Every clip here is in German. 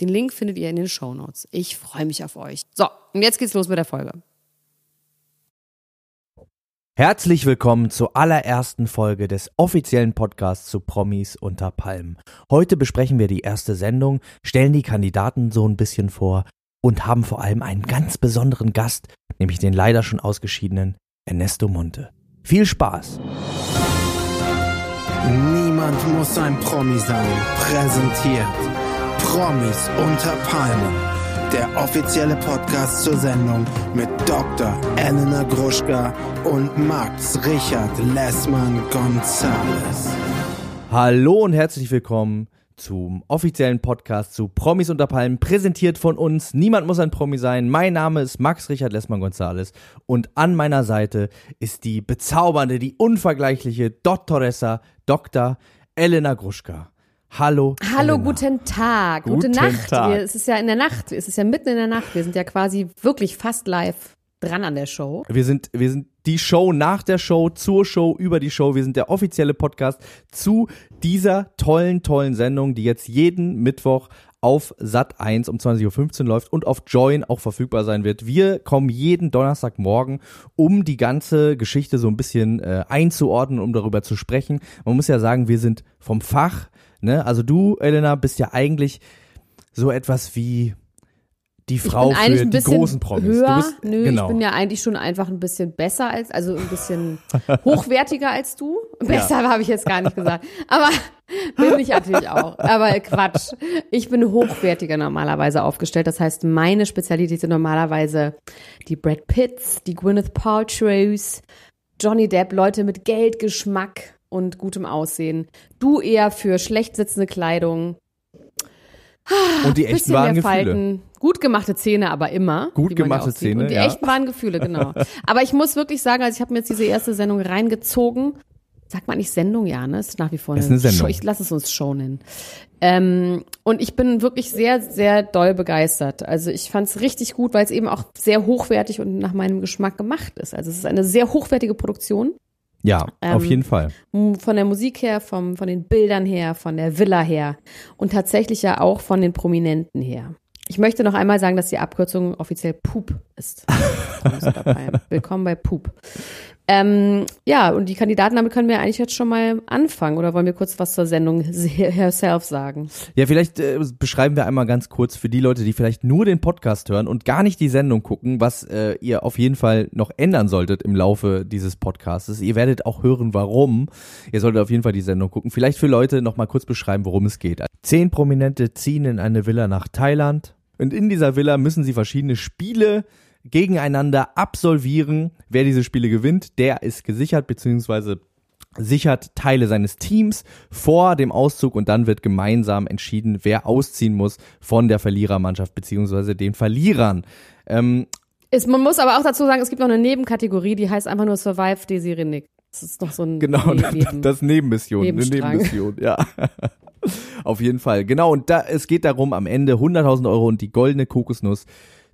Den Link findet ihr in den Show Notes. Ich freue mich auf euch. So, und jetzt geht's los mit der Folge. Herzlich willkommen zur allerersten Folge des offiziellen Podcasts zu Promis unter Palmen. Heute besprechen wir die erste Sendung, stellen die Kandidaten so ein bisschen vor und haben vor allem einen ganz besonderen Gast, nämlich den leider schon ausgeschiedenen Ernesto Monte. Viel Spaß! Niemand muss ein Promi sein. Präsentiert Promis unter Palmen. Der offizielle Podcast zur Sendung mit Dr. Elena Gruschka und Max Richard Lessmann Gonzales. Hallo und herzlich willkommen zum offiziellen Podcast zu Promis unter Palmen, präsentiert von uns. Niemand muss ein Promi sein. Mein Name ist Max Richard Lessmann Gonzales und an meiner Seite ist die bezaubernde, die unvergleichliche Dottoressa Dr. Elena Gruschka. Hallo. Hallo, Elena. guten Tag. Guten Gute Nacht. Tag. Wir, es ist ja in der Nacht. Es ist ja mitten in der Nacht. Wir sind ja quasi wirklich fast live dran an der Show. Wir sind, wir sind die Show nach der Show, zur Show, über die Show. Wir sind der offizielle Podcast zu dieser tollen, tollen Sendung, die jetzt jeden Mittwoch auf Sat 1 um 20.15 Uhr läuft und auf Join auch verfügbar sein wird. Wir kommen jeden Donnerstagmorgen, um die ganze Geschichte so ein bisschen äh, einzuordnen, um darüber zu sprechen. Man muss ja sagen, wir sind vom Fach. Ne? Also du, Elena, bist ja eigentlich so etwas wie die Frau für ein die großen Promis. höher. du bist, Nö, genau. ich bin ja eigentlich schon einfach ein bisschen besser als, also ein bisschen hochwertiger als du. Besser habe ich jetzt gar nicht gesagt. Aber bin ich natürlich auch. Aber Quatsch. Ich bin hochwertiger normalerweise aufgestellt. Das heißt, meine Spezialität sind normalerweise die Brad Pitts, die Gwyneth Paltrows, Johnny Depp, Leute mit Geld, Geschmack und gutem Aussehen. Du eher für schlecht sitzende Kleidung, und die echten wahren Gefühle. Falten. Gut gemachte Zähne, aber immer. Gut gemachte ja. Zähne, Und die ja. echten wahren Gefühle, genau. aber ich muss wirklich sagen, also ich habe mir jetzt diese erste Sendung reingezogen. Sagt man nicht Sendung, ja, ne? Ist nach wie vor Ist eine Sendung. Show. Ich lasse es uns Show nennen. Ähm, und ich bin wirklich sehr, sehr doll begeistert. Also ich fand es richtig gut, weil es eben auch sehr hochwertig und nach meinem Geschmack gemacht ist. Also es ist eine sehr hochwertige Produktion. Ja, auf Ähm, jeden Fall. Von der Musik her, vom, von den Bildern her, von der Villa her und tatsächlich ja auch von den Prominenten her. Ich möchte noch einmal sagen, dass die Abkürzung offiziell Poop ist. Willkommen bei Poop. Ähm, ja, und die Kandidaten, damit können wir eigentlich jetzt schon mal anfangen. Oder wollen wir kurz was zur Sendung herself sagen? Ja, vielleicht äh, beschreiben wir einmal ganz kurz für die Leute, die vielleicht nur den Podcast hören und gar nicht die Sendung gucken, was äh, ihr auf jeden Fall noch ändern solltet im Laufe dieses Podcasts. Ihr werdet auch hören, warum. Ihr solltet auf jeden Fall die Sendung gucken. Vielleicht für Leute noch mal kurz beschreiben, worum es geht. Zehn Prominente ziehen in eine Villa nach Thailand und in dieser Villa müssen sie verschiedene Spiele gegeneinander absolvieren. Wer diese Spiele gewinnt, der ist gesichert beziehungsweise sichert Teile seines Teams vor dem Auszug und dann wird gemeinsam entschieden, wer ausziehen muss von der Verlierermannschaft beziehungsweise den Verlierern. Ähm, Ist, man muss aber auch dazu sagen, es gibt noch eine Nebenkategorie, die heißt einfach nur Survive Desiree Nick. Das ist noch so ein genau, Ne- das, Neben- das Nebenmission, eine. Nebenmission, ja. Auf jeden Fall. Genau, und da, es geht darum, am Ende 100.000 Euro und die goldene Kokosnuss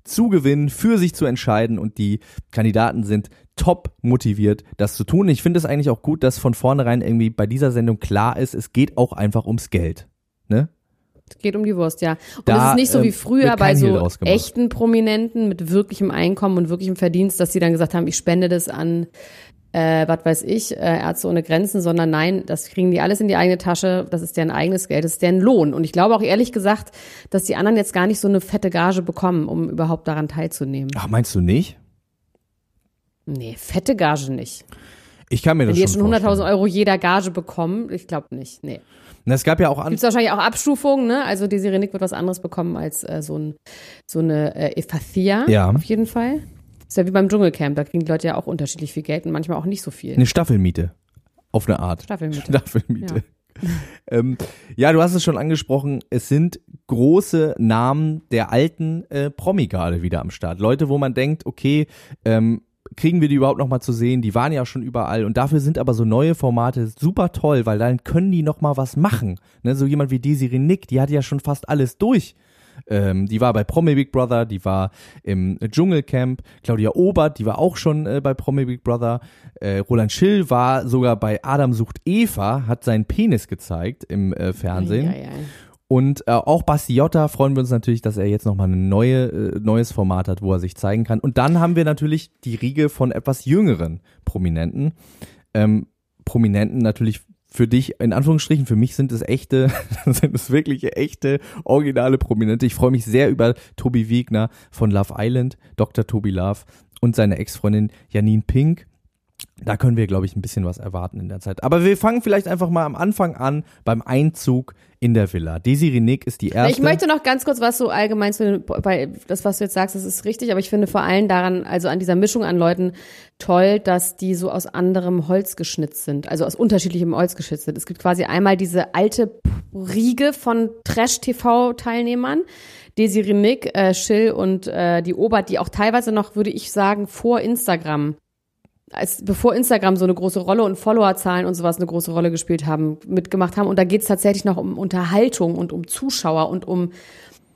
zu gewinnen, für sich zu entscheiden und die Kandidaten sind top motiviert, das zu tun. Ich finde es eigentlich auch gut, dass von vornherein irgendwie bei dieser Sendung klar ist, es geht auch einfach ums Geld. Ne? Es geht um die Wurst, ja. Und es ist nicht so wie ähm, früher bei so echten Prominenten mit wirklichem Einkommen und wirklichem Verdienst, dass sie dann gesagt haben, ich spende das an, äh, was weiß ich, äh, Ärzte ohne Grenzen, sondern nein, das kriegen die alles in die eigene Tasche, das ist deren eigenes Geld, das ist deren Lohn. Und ich glaube auch ehrlich gesagt, dass die anderen jetzt gar nicht so eine fette Gage bekommen, um überhaupt daran teilzunehmen. Ach, meinst du nicht? Nee, fette Gage nicht. Ich kann mir Wenn das die jetzt schon schon 100.000 vorstellen. Euro jeder Gage bekommen, ich glaube nicht, nee. Es gab ja auch Gibt wahrscheinlich auch Abstufungen, ne? Also die Sirenik wird was anderes bekommen als äh, so, ein, so eine äh, Ephathia Ja. auf jeden Fall. Ist ja wie beim Dschungelcamp, da kriegen die Leute ja auch unterschiedlich viel Geld und manchmal auch nicht so viel. Eine Staffelmiete. Auf eine Art. Staffelmiete. Staffelmiete. Ja. ähm, ja, du hast es schon angesprochen, es sind große Namen der alten äh, Promi-Garde wieder am Start. Leute, wo man denkt, okay, ähm, kriegen wir die überhaupt noch mal zu sehen? Die waren ja schon überall und dafür sind aber so neue Formate super toll, weil dann können die noch mal was machen. Ne, so jemand wie Desiree Nick, die hat ja schon fast alles durch. Ähm, die war bei Promi Big Brother, die war im Dschungelcamp. Claudia Obert, die war auch schon äh, bei Promi Big Brother. Äh, Roland Schill war sogar bei Adam sucht Eva, hat seinen Penis gezeigt im äh, Fernsehen. Ei, ei, ei. Und äh, auch Basti Jotta freuen wir uns natürlich, dass er jetzt nochmal ein neue, äh, neues Format hat, wo er sich zeigen kann. Und dann haben wir natürlich die Riege von etwas jüngeren Prominenten. Ähm, Prominenten natürlich für dich, in Anführungsstrichen, für mich sind es echte, sind es wirklich echte, originale Prominente. Ich freue mich sehr über Tobi Wiegner von Love Island, Dr. Tobi Love und seine Ex-Freundin Janine Pink. Da können wir, glaube ich, ein bisschen was erwarten in der Zeit. Aber wir fangen vielleicht einfach mal am Anfang an beim Einzug in der Villa. Desiree Nick ist die erste. Ich möchte noch ganz kurz was so allgemein zu bei das, was du jetzt sagst, das ist richtig, aber ich finde vor allem daran, also an dieser Mischung an Leuten toll, dass die so aus anderem Holz geschnitzt sind, also aus unterschiedlichem Holz geschnitzt sind. Es gibt quasi einmal diese alte Riege von Trash-TV-Teilnehmern, Desiree Nick, äh, Schill und äh, die Obert, die auch teilweise noch, würde ich sagen, vor Instagram als bevor Instagram so eine große Rolle und Followerzahlen und sowas eine große Rolle gespielt haben, mitgemacht haben. Und da geht es tatsächlich noch um Unterhaltung und um Zuschauer und um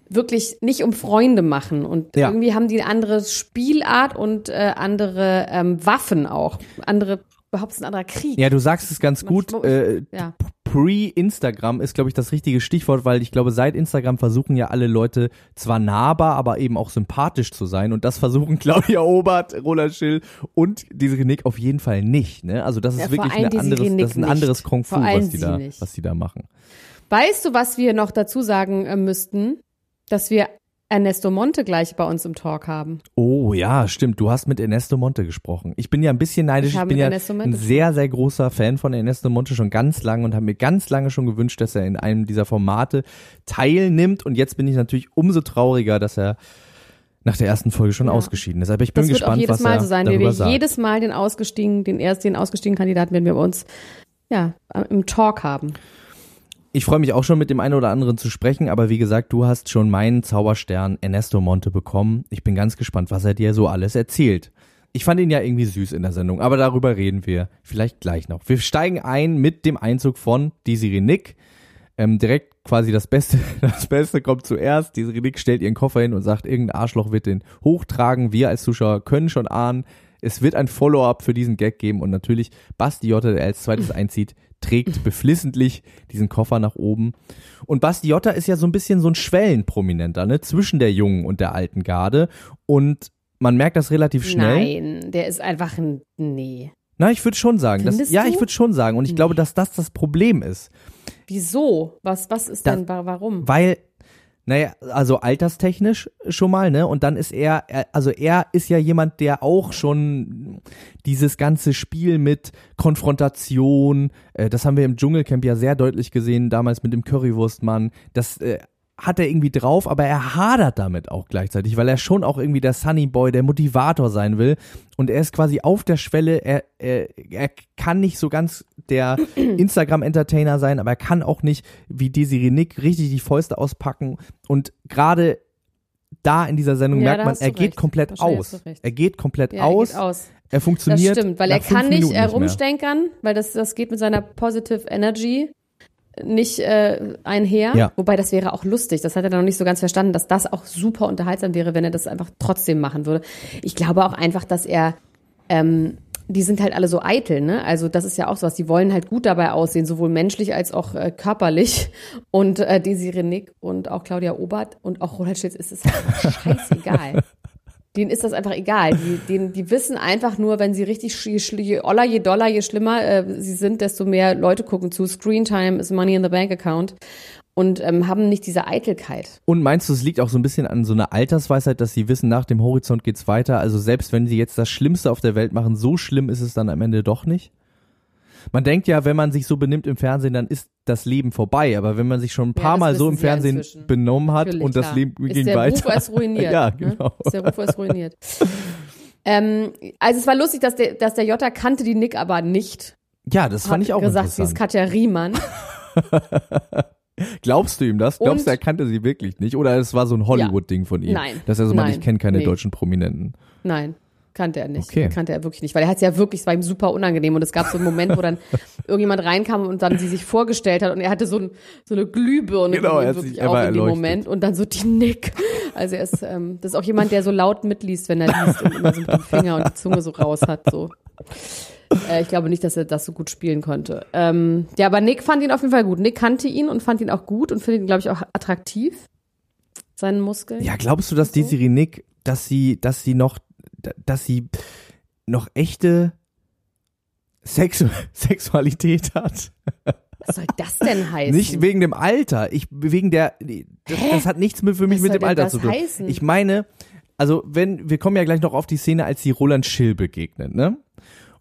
wirklich nicht um Freunde machen. Und Ja. irgendwie haben die eine andere Spielart und äh, andere ähm, Waffen auch. Andere, überhaupt ein anderer Krieg. ja, du sagst es ganz gut. Manchmal- Äh, ja. Pre-Instagram ist, glaube ich, das richtige Stichwort, weil ich glaube, seit Instagram versuchen ja alle Leute zwar nahbar, aber eben auch sympathisch zu sein. Und das versuchen Claudia Obert, Roland Schill und Desiree Nick auf jeden Fall nicht. Ne? Also das ist Ja, wirklich ein anderes, das ist ein anderes Kung Fu, was die, sie da, nicht. was die da machen. Weißt du, was wir noch dazu sagen äh, müssten? Dass wir Ernesto Monte gleich bei uns im Talk haben. Oh ja, stimmt. Du hast mit Ernesto Monte gesprochen. Ich bin ja ein bisschen neidisch. Ich Ich, bin ja ein sehr, sehr großer Fan von Ernesto Monte schon ganz lange und habe mir ganz lange schon gewünscht, dass er in einem dieser Formate teilnimmt. Und jetzt bin ich natürlich umso trauriger, dass er nach der ersten Folge schon Ja. ausgeschieden ist. Aber ich bin Das wird gespannt, auch jedes was Mal er so sein. Wir darüber sagt. jedes Mal den ausgestiegen, den erst den ausgestiegenen Kandidaten werden wir bei uns ja im Talk haben. Ich freue mich auch schon mit dem einen oder anderen zu sprechen, aber wie gesagt, du hast schon meinen Zauberstern Ernesto Monte bekommen. Ich bin ganz gespannt, was er dir so alles erzählt. Ich fand ihn ja irgendwie süß in der Sendung, aber darüber reden wir vielleicht gleich noch. Wir steigen ein mit dem Einzug von Desiree Nick. Ähm, direkt quasi das Beste, das Beste kommt zuerst. Desiree Nick stellt ihren Koffer hin und sagt, irgendein Arschloch wird den hochtragen. Wir als Zuschauer können schon ahnen, es wird ein Follow-up für diesen Gag geben und natürlich Basti Jotta, der als zweites einzieht, trägt beflissentlich diesen Koffer nach oben. Und Basti Jotta ist ja so ein bisschen so ein Schwellenprominenter, ne, zwischen der jungen und der alten Garde. Und man merkt das relativ schnell. Nein, der ist einfach ein nee. Na, ich würde schon sagen, das, Findest ja, ich würde schon sagen. Und ich glaube, dass das das Problem ist. Wieso? Was was ist Da- denn wa- warum? Weil, naja, also alterstechnisch schon mal, ne? Und dann ist er, also er ist ja jemand, der auch schon dieses ganze Spiel mit Konfrontation, äh, das haben wir im Dschungelcamp ja sehr deutlich gesehen, damals mit dem Currywurstmann, das äh, hat er irgendwie drauf, aber er hadert damit auch gleichzeitig, weil er schon auch irgendwie der Sunny Boy, der Motivator sein will. Und er ist quasi auf der Schwelle, er, er, er kann nicht so ganz der Instagram-Entertainer sein, aber er kann auch nicht wie Desiree Nick richtig die Fäuste auspacken. Und gerade da in dieser Sendung Ja, merkt man, er geht recht. komplett Wahrscheinlich aus. Er geht komplett er aus. geht. Er Das funktioniert. stimmt, weil er kann nicht herumstenkern, weil das, das geht mit seiner Positive Energy nicht äh, einher. Ja. Wobei das wäre auch lustig. Das hat er noch nicht so ganz verstanden, dass das auch super unterhaltsam wäre, wenn er das einfach trotzdem machen würde. Ich glaube auch einfach, dass er ähm, die sind halt alle so eitel, ne? Also das ist ja auch sowas. Die wollen halt gut dabei aussehen, sowohl menschlich als auch äh, körperlich. Und äh, Desiree Nick und auch Claudia Obert und auch Roland Schilz ist es halt scheißegal. Denen ist das einfach egal. Die, denen, die wissen einfach nur, wenn sie richtig, je, je oller, je doller, je schlimmer äh, sie sind, desto mehr Leute gucken zu. Screentime ist Money in the Bank Account und ähm, haben nicht diese Eitelkeit. Und meinst du, es liegt auch so ein bisschen an so einer Altersweisheit, dass sie wissen, nach dem Horizont geht's weiter? Also selbst wenn sie jetzt das Schlimmste auf der Welt machen, so schlimm ist es dann am Ende doch nicht? Man denkt ja, wenn man sich so benimmt im Fernsehen, dann ist das Leben vorbei. Aber wenn man sich schon ein Ja, paar das Mal so im sie ja Fernsehen inzwischen. benommen hat Natürlich, und das klar. Leben ist ging der weiter. Ruf ist ruiniert. ja, ne? genau. Ist der Ruf ist ruiniert. Ähm, also es war lustig, dass der, dass der Jota kannte die Nick aber nicht. Ja, das fand ich auch gesagt, sie ist interessant. Katja Riemann. Glaubst du ihm das? Glaubst du, Und- er kannte sie wirklich nicht? Oder es war so ein Hollywood-Ding von ihm? Nein. Dass er so meint, ich kenne keine Nee. deutschen Prominenten. Nein, kannte er nicht. Okay. Kannte er wirklich nicht, weil er hat es ja wirklich, es war ihm super unangenehm und es gab so einen Moment, wo dann irgendjemand reinkam und dann sie sich vorgestellt hat und er hatte so, ein, so eine Glühbirne Genau, er hat wirklich sich- auch in dem. Moment und dann so die Nick. Also er ist, ähm, das ist auch jemand, der so laut mitliest, wenn er liest und immer so mit dem Finger und die Zunge so raus hat, so. Äh, ich glaube nicht, dass er das so gut spielen konnte. Ähm, ja, aber Nick fand ihn auf jeden Fall gut. Nick kannte ihn und fand ihn auch gut und findet ihn, glaube ich, auch attraktiv. Seinen Muskeln. Ja, glaubst du, dass die Desiree Nick, dass sie, dass sie noch, dass sie noch echte Sexu Sexualität hat? Was soll das denn heißen? Nicht wegen dem Alter. Ich wegen der. Das, das hat nichts mit, für mich Was mit dem Alter das zu tun. heißen? Ich meine, also wenn wir kommen ja gleich noch auf die Szene, als sie Roland Schill begegnet, ne?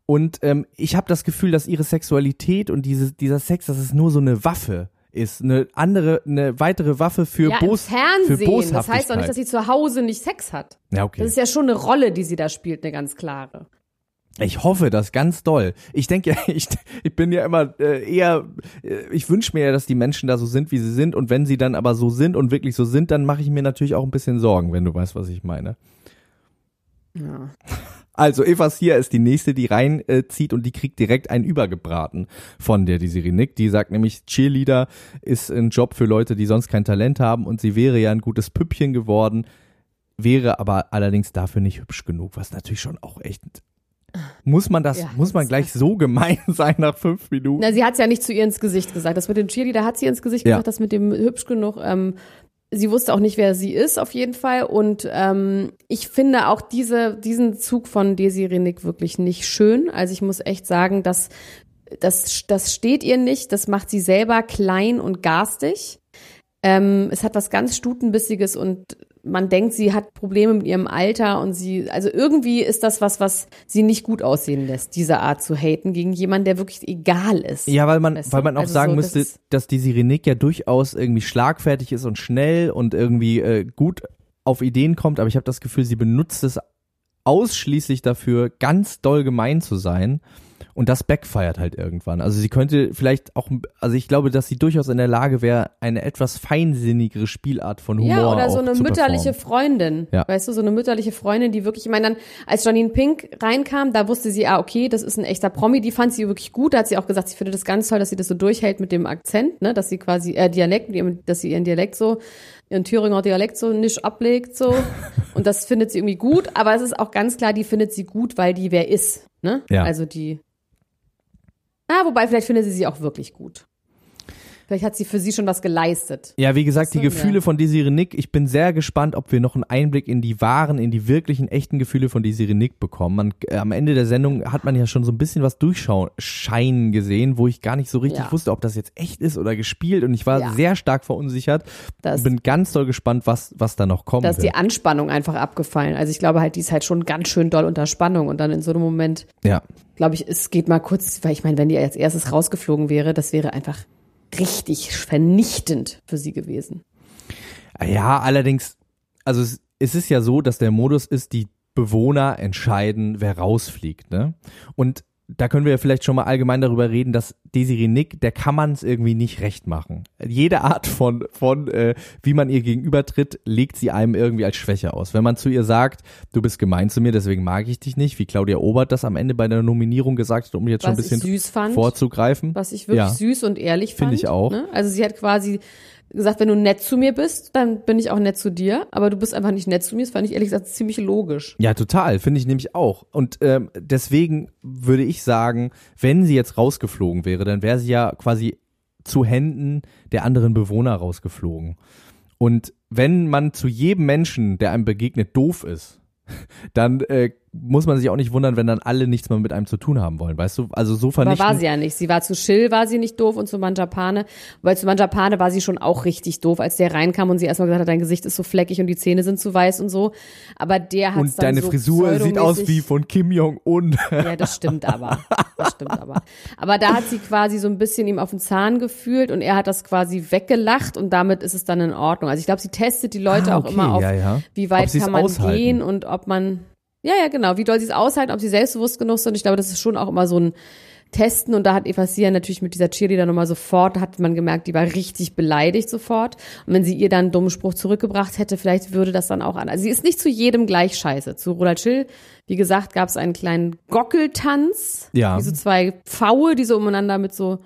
Und ähm, ich habe das Gefühl, dass ihre Sexualität und diese, dieser Sex, dass es nur so eine Waffe ist, eine andere, eine weitere Waffe für ja, Bos Fernsehen. für Das Boshaftigkeit. heißt doch nicht, dass sie zu Hause nicht Sex hat. ja, okay. Das ist ja schon eine Rolle, die sie da spielt, eine ganz klare. Ich hoffe das ganz doll. Ich denke ja, ich, ich bin ja immer äh, eher, äh, ich wünsche mir ja, dass die Menschen da so sind, wie sie sind. Und wenn sie dann aber so sind und wirklich so sind, dann mache ich mir natürlich auch ein bisschen Sorgen, wenn du weißt, was ich meine. Ja. Also Eva Sia ist die nächste, die reinzieht äh, und die kriegt direkt einen übergebraten von der Desiree Nick. Die sagt nämlich, Cheerleader ist ein Job für Leute, die sonst kein Talent haben und sie wäre ja ein gutes Püppchen geworden, wäre aber allerdings dafür nicht hübsch genug, was natürlich schon auch echt muss man das, Ja, muss man das gleich so gemein sein nach fünf Minuten? Na, sie hat es ja nicht zu ihr ins Gesicht gesagt. Das mit dem Cheerleader hat sie ins Gesicht Ja. gesagt, das mit dem hübsch genug. Ähm, sie wusste auch nicht, wer sie ist, auf jeden Fall. Und ähm, ich finde auch diese, diesen Zug von Desiree Nick wirklich nicht schön. Also ich muss echt sagen, dass das, das steht ihr nicht. Das macht sie selber klein und garstig. Ähm, es hat was ganz Stutenbissiges und man denkt, sie hat Probleme mit ihrem Alter und sie, also irgendwie ist das was, was sie nicht gut aussehen lässt, diese Art zu haten gegen jemanden, der wirklich egal ist. Ja, weil man, Weißt du? weil man auch Also sagen so, müsste, das- dass die Sirenik ja durchaus irgendwie schlagfertig ist und schnell und irgendwie äh, gut auf Ideen kommt, aber ich habe das Gefühl, sie benutzt es ausschließlich dafür, ganz doll gemein zu sein. Und das backfeiert halt irgendwann. Also sie könnte vielleicht auch, also ich glaube, dass sie durchaus in der Lage wäre, eine etwas feinsinnigere Spielart von Humor Ja, oder so eine zu mütterliche. Freundin. Ja. Weißt du, so eine mütterliche Freundin, die wirklich, ich meine, dann, als Janine Pink reinkam, da wusste sie, ah, okay, das ist ein echter Promi, die fand sie wirklich gut. Da hat sie auch gesagt, sie findet das ganz toll, dass sie das so durchhält mit dem Akzent, ne, dass sie quasi, äh, Dialekt, dass sie ihren Dialekt so, ihren Thüringer Dialekt so nicht ablegt, so. Und das findet sie irgendwie gut, aber es ist auch ganz klar, die findet sie gut, weil die wer ist, ne? Ja. Also die, ah, wobei, vielleicht findet sie sie auch wirklich gut. Vielleicht hat sie für sie schon was geleistet. Ja, wie gesagt, die Gefühle ja. von Desiree Nick, ich bin sehr gespannt, ob wir noch einen Einblick in die wahren, in die wirklichen, echten Gefühle von Desiree Nick bekommen. Man, äh, am Ende der Sendung hat man ja schon so ein bisschen was durchscheinen gesehen, wo ich gar nicht so richtig Ja. wusste, ob das jetzt echt ist oder gespielt und ich war Ja. sehr stark verunsichert. Das- bin ganz doll gespannt, was, was da noch kommen Da ist die Anspannung einfach abgefallen. Also ich glaube halt, die ist halt schon ganz schön doll unter Spannung und dann in so einem Moment, ja. glaube ich, es geht mal kurz, weil ich meine, wenn die als erstes rausgeflogen wäre, das wäre einfach richtig vernichtend für sie gewesen. Ja, allerdings, also es, es ist ja so, dass der Modus ist, die Bewohner entscheiden, wer rausfliegt, ne? Und da können wir ja vielleicht schon mal allgemein darüber reden, dass Desiree Nick, der kann man es irgendwie nicht recht machen. Jede Art von, von äh, wie man ihr gegenübertritt, legt sie einem irgendwie als Schwäche aus. Wenn man zu ihr sagt, du bist gemein zu mir, deswegen mag ich dich nicht, wie Claudia Obert das am Ende bei der Nominierung gesagt hat, um jetzt schon ein Was bisschen süß fand. vorzugreifen. Was ich wirklich Ja. süß und ehrlich fand. Finde ich auch. Ne? Also sie hat quasi gesagt, wenn du nett zu mir bist, dann bin ich auch nett zu dir, aber du bist einfach nicht nett zu mir. Das fand ich ehrlich gesagt ziemlich logisch. Ja, total, finde ich nämlich auch. Und ähm, deswegen würde ich sagen, wenn sie jetzt rausgeflogen wäre, dann wäre sie ja quasi zu Händen der anderen Bewohner rausgeflogen. Und wenn man zu jedem Menschen, der einem begegnet, doof ist, dann äh, muss man sich auch nicht wundern, wenn dann alle nichts mehr mit einem zu tun haben wollen, weißt du? Also so Aber vernichten. war sie ja nicht. Sie war zu Chill, war sie nicht doof und zu Manjapane. Weil zu Manjapane war sie schon auch richtig doof, als der reinkam und sie erstmal gesagt hat, dein Gesicht ist so fleckig und die Zähne sind zu weiß und so. Aber der hat und deine so Frisur sieht aus wie von Kim Jong-un. Ja, das stimmt aber. Das stimmt aber. Aber da hat sie quasi so ein bisschen ihm auf den Zahn gefühlt und er hat das quasi weggelacht und damit ist es dann in Ordnung. Also ich glaube, sie testet die Leute Ah, auch okay, immer auf, ja, ja. wie weit kann man aushalten. gehen und ob man Ja, ja, genau. Wie doll sie es aushalten, ob sie selbstbewusst genug sind. Ich glaube, das ist schon auch immer so ein Testen. Und da hat Eva Sia natürlich mit dieser Cheerleader nochmal sofort, hat man gemerkt, die war richtig beleidigt sofort. Und wenn sie ihr dann einen dummen Spruch zurückgebracht hätte, vielleicht würde das dann auch an. Also sie ist nicht zu jedem gleich scheiße. Zu Roland Schill, wie gesagt, gab es einen kleinen Gockeltanz. Ja. Wie so zwei Pfaue, die so umeinander mit so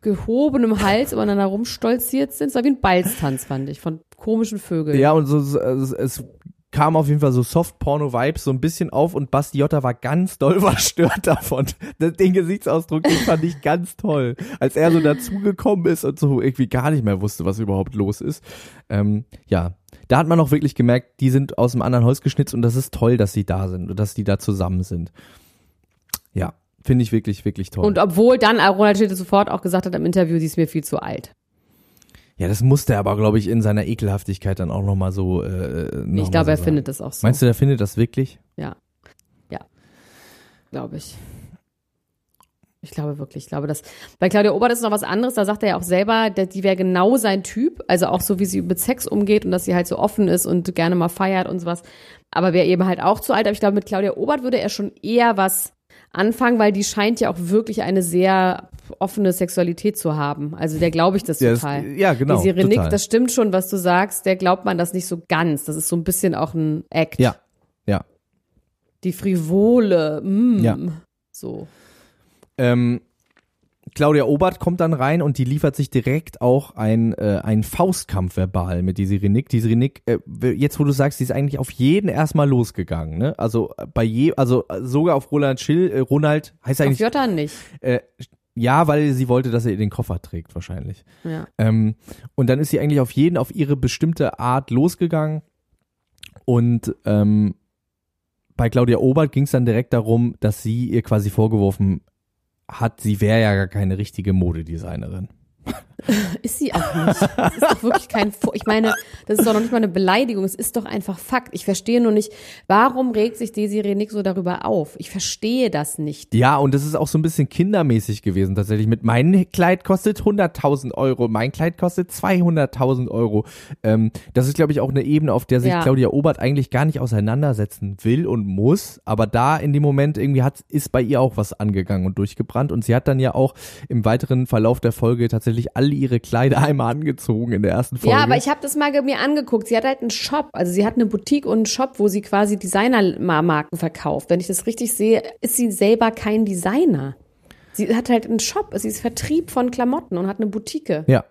gehobenem Hals übereinander rumstolziert sind. Es war wie ein Balztanz, fand ich, von komischen Vögeln. Ja, und so, so es, es kam auf jeden Fall so Soft-Porno-Vibes so ein bisschen auf und Basti Jotta war ganz doll verstört davon. Den Gesichtsausdruck, den fand ich ganz toll. Als er so dazugekommen ist und so irgendwie gar nicht mehr wusste, was überhaupt los ist. Ähm, ja, da hat man auch wirklich gemerkt, die sind aus dem anderen Holz geschnitzt und das ist toll, dass sie da sind und dass die da zusammen sind. Ja, finde ich wirklich, wirklich toll. Und obwohl dann Ronald Schill sofort auch gesagt hat im Interview, sie ist mir viel zu alt. Ja, das musste er aber, glaube ich, in seiner Ekelhaftigkeit dann auch nochmal so. Äh, noch ich glaube, so er sagen. findet das auch so. Meinst du, der findet das wirklich? Ja. Ja. Glaube ich. Ich glaube wirklich. Ich glaube, dass bei Claudia Obert ist noch was anderes. Da sagt er ja auch selber, der, die wäre genau sein Typ. Also auch so, wie sie mit Sex umgeht und dass sie halt so offen ist und gerne mal feiert und sowas. Aber wäre eben halt auch zu alt. Aber ich glaube, mit Claudia Obert würde er schon eher was anfangen, weil die scheint ja auch wirklich eine sehr offene Sexualität zu haben. Also der glaube ich das Ja, das- total. ja, genau, Die Sirenik, das stimmt schon, was du sagst. Der glaubt man das nicht so ganz. Das ist so ein bisschen auch ein Act. Ja. Ja. Die Frivole. Mm, Ja. So. Ähm, Claudia Obert kommt dann rein und die liefert sich direkt auch ein, äh, ein Faustkampf verbal mit die Sirenik. Die Sirenik, äh, jetzt wo du sagst, die ist eigentlich auf jeden erstmal losgegangen, ne? Also äh, bei je, also äh, sogar auf Roland Schill, äh, Ronald heißt Auf eigentlich, Jota nicht. äh, ja, weil sie wollte, dass er ihr den Koffer trägt wahrscheinlich. Ja. Ähm, und dann ist sie eigentlich auf jeden auf ihre bestimmte Art losgegangen. Und ähm, bei Claudia Obert ging es dann direkt darum, dass sie ihr quasi vorgeworfen hat, sie wäre ja gar keine richtige Modedesignerin. Ist sie auch nicht. Das ist doch wirklich kein, Vo- ich meine, das ist doch noch nicht mal eine Beleidigung, es ist doch einfach Fakt. Ich verstehe nur nicht, warum regt sich Desiree Nick so darüber auf? Ich verstehe das nicht. Ja, und das ist auch so ein bisschen kindermäßig gewesen tatsächlich. Mit mein Kleid kostet 100.000 Euro, mein Kleid kostet 200.000 Euro. Ähm, das ist, glaube ich, auch eine Ebene, auf der sich Ja. Claudia Obert eigentlich gar nicht auseinandersetzen will und muss. Aber da in dem Moment irgendwie hat, ist bei ihr auch was angegangen und durchgebrannt. Und sie hat dann ja auch im weiteren Verlauf der Folge tatsächlich alle ihre Kleider einmal angezogen in der ersten Folge. Ja, aber ich habe das mal mir angeguckt. Sie hat halt einen Shop, also sie hat eine Boutique und einen Shop, wo sie quasi Designermarken verkauft. Wenn ich das richtig sehe, ist sie selber kein Designer. Sie hat halt einen Shop, sie ist Vertrieb von Klamotten und hat eine Boutique. Ja.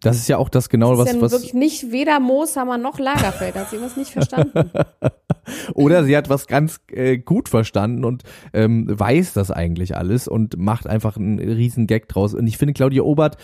Das ist ja auch das genau, Das was, ist ja was wirklich nicht weder Mooshammer noch Lagerfeld. Da hat sie irgendwas nicht verstanden. Oder sie hat was ganz äh, gut verstanden und ähm, weiß das eigentlich alles und macht einfach einen riesen Gag draus. Und ich finde, Claudia Obert,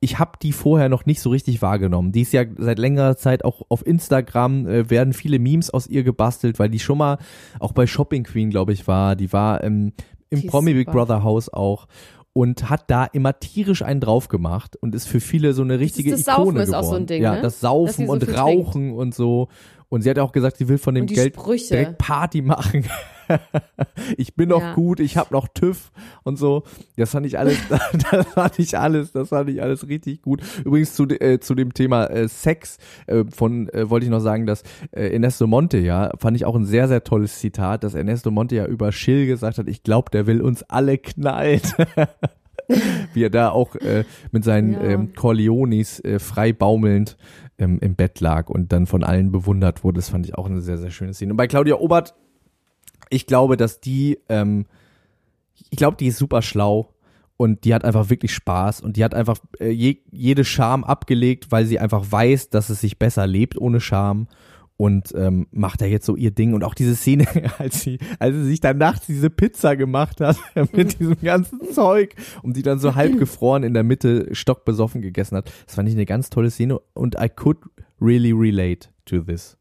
ich habe die vorher noch nicht so richtig wahrgenommen. Die ist ja seit längerer Zeit auch auf Instagram, äh, werden viele Memes aus ihr gebastelt, weil die schon mal auch bei Shopping Queen, glaube ich, war. Die war ähm, im Die Promi Big. Brother Haus auch. Und hat da immer tierisch einen drauf gemacht und ist für viele so eine richtige das Saufen Ikone ist auch geworden. so ein Ding, ja, ne? das Saufen so und Rauchen und so. Und sie hat auch gesagt, sie will von dem Geld Sprüche. direkt Party machen. ich bin noch Ja. gut, ich habe noch TÜV und so. Das fand ich alles, das fand ich alles, das fand ich alles richtig gut. Übrigens zu, äh, zu dem Thema äh, Sex äh, von äh, wollte ich noch sagen, dass äh, Ernesto Monte ja fand ich auch ein sehr sehr tolles Zitat, dass Ernesto Monte ja über Schill gesagt hat, ich glaube, der will uns alle knallen. Wie er da auch äh, mit seinen Ja. ähm, Corleones äh, frei baumelnd ähm, im Bett lag und dann von allen bewundert wurde. Das fand ich auch eine sehr, sehr schöne Szene. Und bei Claudia Obert, ich glaube, dass die, ähm, ich glaube, die ist super schlau und die hat einfach wirklich Spaß und die hat einfach äh, je, jede Scham abgelegt, weil sie einfach weiß, dass es sich besser lebt ohne Scham und ähm, macht da jetzt so ihr Ding und auch diese Szene, als sie, als sie sich dann nachts diese Pizza gemacht hat mit diesem ganzen Zeug und die dann so halb gefroren in der Mitte stockbesoffen gegessen hat. Das fand ich eine ganz tolle Szene und I could really relate to this.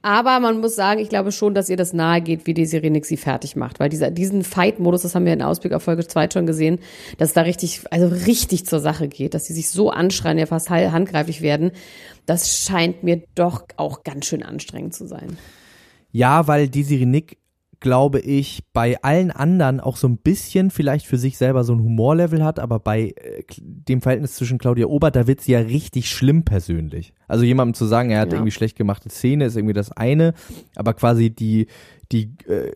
Aber man muss sagen, ich glaube schon, dass ihr das nahe geht, wie Desiree Nick sie fertig macht. Weil dieser, diesen Fight-Modus, das haben wir in Ausblick auf Folge 2 schon gesehen, dass da richtig, also richtig zur Sache geht, dass sie sich so anschreien, ja fast handgreiflich werden. Das scheint mir doch auch ganz schön anstrengend zu sein. Ja, weil Desiree Nick glaube ich, bei allen anderen auch so ein bisschen vielleicht für sich selber so ein Humorlevel hat, aber bei äh, dem Verhältnis zwischen Claudia Obert, da wird sie ja richtig schlimm persönlich. Also jemandem zu sagen, er hat Ja. irgendwie schlecht gemachte Szene, ist irgendwie das eine, aber quasi die, die äh,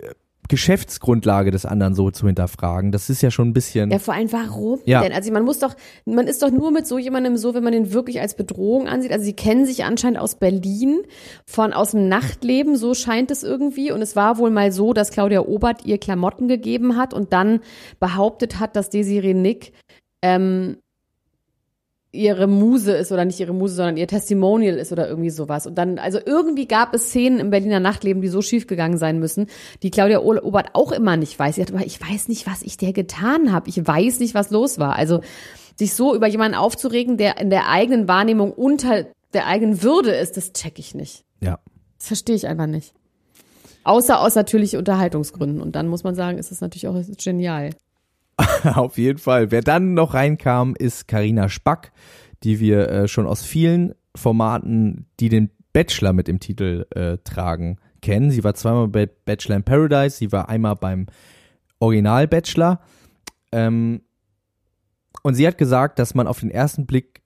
Geschäftsgrundlage des anderen so zu hinterfragen, das ist ja schon ein bisschen. Ja, vor allem, warum Ja. denn? Also man muss doch, man ist doch nur mit so jemandem so, wenn man den wirklich als Bedrohung ansieht. Also sie kennen sich anscheinend aus Berlin, von aus dem Nachtleben, so scheint es irgendwie. Und es war wohl mal so, dass Claudia Obert ihr Klamotten gegeben hat und dann behauptet hat, dass Desiree Nick ähm, ihre Muse ist oder nicht ihre Muse, sondern ihr Testimonial ist oder irgendwie sowas. Und dann, also irgendwie gab es Szenen im Berliner Nachtleben, die so schief gegangen sein müssen, die Claudia Obert auch immer nicht weiß. Sie hat aber, ich weiß nicht, was ich der getan habe. Ich weiß nicht, was los war. Also sich so über jemanden aufzuregen, der in der eigenen Wahrnehmung unter der eigenen Würde ist, das check ich nicht. ja. Das verstehe ich einfach nicht. Außer aus natürlich Unterhaltungsgründen. Und dann muss man sagen, ist es natürlich auch genial. Auf jeden Fall. Wer dann noch reinkam, ist Karina Spack, die wir äh, schon aus vielen Formaten, die den Bachelor mit dem Titel äh, tragen, kennen. Sie war zweimal bei Bachelor in Paradise, sie war einmal beim Original Bachelor. Ähm, und sie hat gesagt, dass man auf den ersten Blick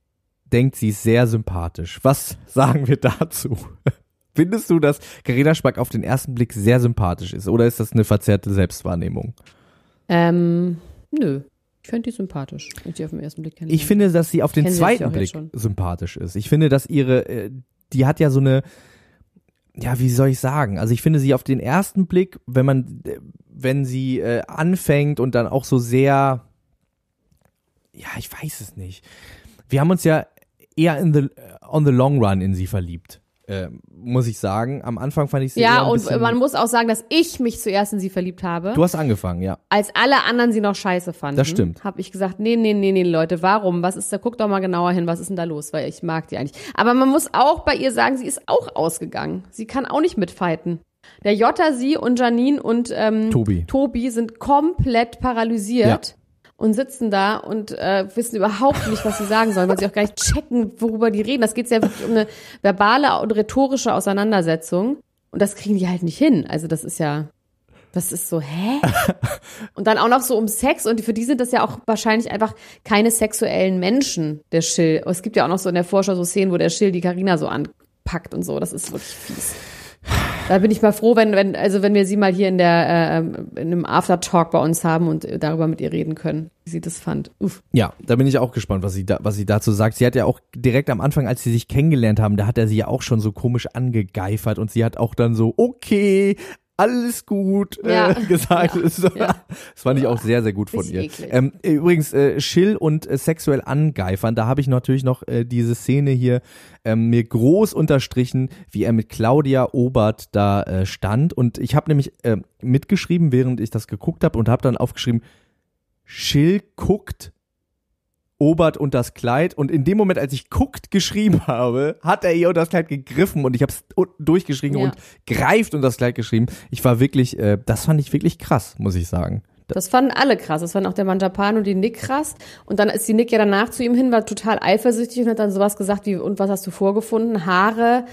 denkt, sie ist sehr sympathisch. Was sagen wir dazu? Findest du, dass Karina Spack auf den ersten Blick sehr sympathisch ist? Oder ist das eine verzerrte Selbstwahrnehmung? Ähm, nö. Ich finde die sympathisch, wenn ich die auf den ersten Blick kenne. Ich finde, dass sie auf den Kennen zweiten Blick sympathisch ist. Ich finde, dass ihre, äh, die hat ja so eine, ja, wie soll ich sagen? Also ich finde sie auf den ersten Blick, wenn man, äh, wenn sie äh, anfängt und dann auch so sehr, ja, ich weiß es nicht. Wir haben uns ja eher in the, on the long run in sie verliebt, äh, muss ich sagen. Am Anfang fand ich sie ja, und man muss auch sagen, dass ich mich zuerst in sie verliebt habe. Du hast angefangen, ja. als alle anderen sie noch scheiße fanden. Das stimmt. Habe ich gesagt, nee, nee, nee, nee, Leute, warum? Was ist da? Guck doch mal genauer hin, was ist denn da los? Weil ich mag die eigentlich. Aber man muss auch bei ihr sagen, sie ist auch ausgegangen. Sie kann auch nicht mitfighten. Der Jota, sie und Janine und ähm, Tobi. Tobi sind komplett paralysiert. Und sitzen da und äh, wissen überhaupt nicht, was sie sagen sollen, weil sie auch gar nicht checken, worüber die reden. Das geht ja wirklich um eine verbale und rhetorische Auseinandersetzung. Und das kriegen die halt nicht hin. Also das ist ja, das ist so, hä? Und dann auch noch so um Sex und für die sind das ja auch wahrscheinlich einfach keine sexuellen Menschen, der Schill. Es gibt ja auch noch so in der Vorschau so Szenen, wo der Schill die Karina so anpackt und so. Das ist wirklich fies. Da bin ich mal froh, wenn, wenn, also wenn wir sie mal hier in der, äh, in einem Aftertalk bei uns haben und darüber mit ihr reden können, wie sie das fand. Uff. Ja, da bin ich auch gespannt, was sie, da, was sie dazu sagt. Sie hat ja auch direkt am Anfang, als sie sich kennengelernt haben, da hat er sie ja auch schon so komisch angegeifert und sie hat auch dann so, okay, alles gut Ja. äh, gesagt. Ja. Das, Ja. das fand ich auch sehr, sehr gut von ihr. eklig. Ähm, übrigens, äh, Schill und äh, sexuell angeifern, da habe ich natürlich noch äh, diese Szene hier ähm, mir groß unterstrichen, wie er mit Claudia Obert da äh, stand. Und ich habe nämlich äh, mitgeschrieben, während ich das geguckt habe und habe dann aufgeschrieben, Schill guckt Obert und das Kleid und in dem Moment, als ich guckt geschrieben habe, hat er ihr unter das Kleid gegriffen und ich habe es durchgeschrieben Ja. und greift unter das Kleid geschrieben. Ich war wirklich, äh, das fand ich wirklich krass, muss ich sagen. Das fanden alle krass. Das fanden auch der Manjapan und die Nick krass. Und dann ist die Nick ja danach zu ihm hin, war total eifersüchtig und hat dann sowas gesagt wie, und was hast du vorgefunden? Haare,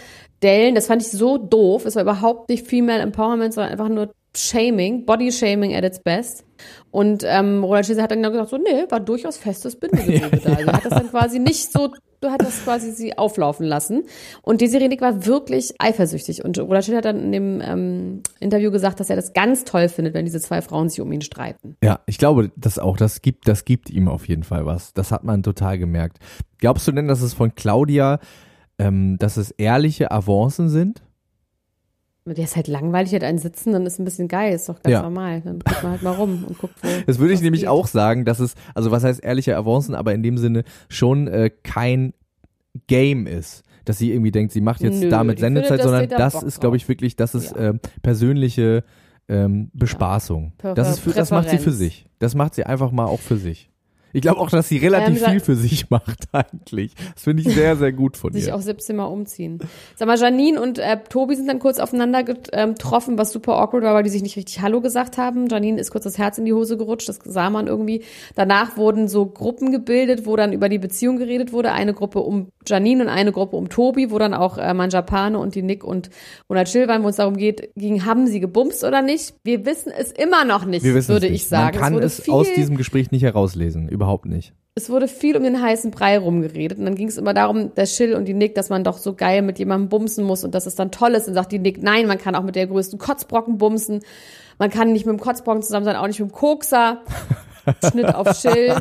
Dellen. Das fand ich so doof. Es war überhaupt nicht Female Empowerment, sondern einfach nur Shaming, Body Shaming at its best. Und ähm, Roland Schäfer hat dann gesagt, so, nee, war durchaus festes Bindegewebe da. Also hat das dann quasi nicht so, du hat das quasi sie auflaufen lassen. Und Desiree Nick war wirklich eifersüchtig. Und Roland Schäfer hat dann in dem ähm, Interview gesagt, dass er das ganz toll findet, wenn diese zwei Frauen sich um ihn streiten. Ja, ich glaube, das auch, das gibt, das gibt ihm auf jeden Fall was. Das hat man total gemerkt. Glaubst du denn, dass es von Claudia, ähm, dass es ehrliche Avancen sind? Der ist halt langweilig, hat einen sitzen, dann ist ein bisschen geil, ist doch ganz Ja. normal. Dann guckt man halt mal rum und guckt, wo. Das würde ich nämlich geht. auch sagen, dass es, also was heißt ehrliche Avancen, aber in dem Sinne schon äh, kein Game ist. Dass sie irgendwie denkt, sie macht jetzt Nö, damit Sendezeit, finde, sondern da das Bock ist, glaube ich, wirklich, das ist Ja. ähm, persönliche ähm, Bespaßung. Prä- Das ist für, das macht sie für sich. Das macht sie einfach mal auch für sich. Ich glaube auch, dass sie relativ Ähm, viel für sich macht eigentlich. Das finde ich sehr, sehr gut von sich ihr. auch 17 Mal umziehen. Sag mal, Janine und äh, Tobi sind dann kurz aufeinander getroffen, was super awkward war, weil die sich nicht richtig Hallo gesagt haben. Janine ist kurz das Herz in die Hose gerutscht, das sah man irgendwie. Danach wurden so Gruppen gebildet, wo dann über die Beziehung geredet wurde. Eine Gruppe um Janine und eine Gruppe um Tobi, wo dann auch äh, Manjapane und die Nick und Ronald Chill waren, wo es darum geht, ging, haben sie gebumst oder nicht? Wir wissen es immer noch nicht, würde es nicht. ich sagen. Man kann es viel, aus diesem Gespräch nicht herauslesen. Überhaupt nicht. es wurde viel um den heißen Brei rumgeredet und dann ging es immer darum, der Schill und die Nick, dass man doch so geil mit jemandem bumsen muss und dass es dann toll ist. Und sagt die Nick, nein, man kann auch mit der größten Kotzbrocken bumsen. Man kann nicht mit dem Kotzbrocken zusammen sein, auch nicht mit dem Kokser. Schnitt auf Schill,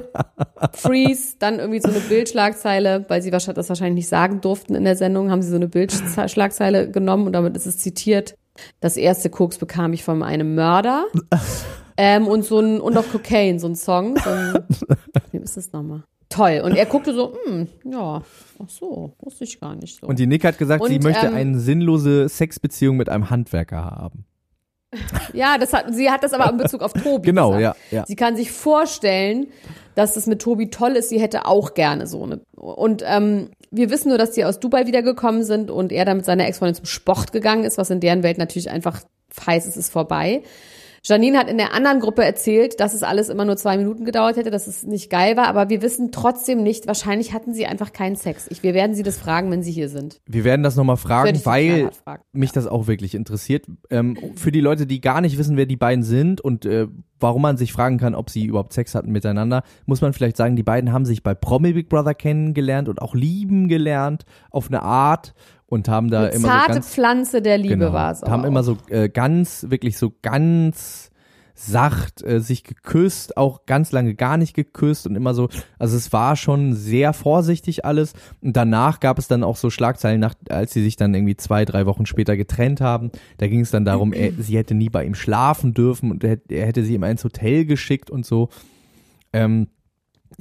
Freeze, dann irgendwie so eine Bildschlagzeile, weil sie das wahrscheinlich nicht sagen durften in der Sendung, haben sie so eine Bildschlagzeile genommen und damit ist es zitiert. Das erste Koks bekam ich von einem Mörder. Ähm, und so ein, und auf Cocaine, so ein Song. So ein, wie ist das nochmal? Toll. Und er guckte so, hm, ja, ach so, wusste ich gar nicht so. Und die Nick hat gesagt, sie Und, möchte ähm, eine sinnlose Sexbeziehung mit einem Handwerker haben. ja, das hat, sie hat das aber in Bezug auf Tobi Genau, gesagt. ja, ja. Sie kann sich vorstellen, dass das mit Tobi toll ist. Sie hätte auch gerne so eine. Und ähm, wir wissen nur, dass die aus Dubai wiedergekommen sind und er dann mit seiner Ex-Freundin zum Sport gegangen ist, was in deren Welt natürlich einfach heißt, es ist vorbei. Janine hat in der anderen Gruppe erzählt, dass es alles immer nur zwei Minuten gedauert hätte, dass es nicht geil war, aber wir wissen trotzdem nicht, wahrscheinlich hatten sie einfach keinen Sex. Ich, wir werden sie das fragen, wenn sie hier sind. Wir werden das nochmal fragen, total weil fragen. mich das auch wirklich interessiert. Ähm, für die Leute, die gar nicht wissen, wer die beiden sind und äh, warum man sich fragen kann, ob sie überhaupt Sex hatten miteinander, muss man vielleicht sagen, die beiden haben sich bei Promi Big Brother kennengelernt und auch lieben gelernt auf eine Art und haben da Eine immer zarte so ganz Pflanze der Liebe genau, war es. haben immer so äh, ganz wirklich so ganz sacht äh, sich geküsst, auch ganz lange gar nicht geküsst und immer so, also es war schon sehr vorsichtig alles und danach gab es dann auch so Schlagzeilen, nach, als sie sich dann irgendwie zwei, drei Wochen später getrennt haben, da ging es dann darum, er, sie hätte nie bei ihm schlafen dürfen und er, hätte- er hätte sie immer ins Hotel geschickt und so. Ähm,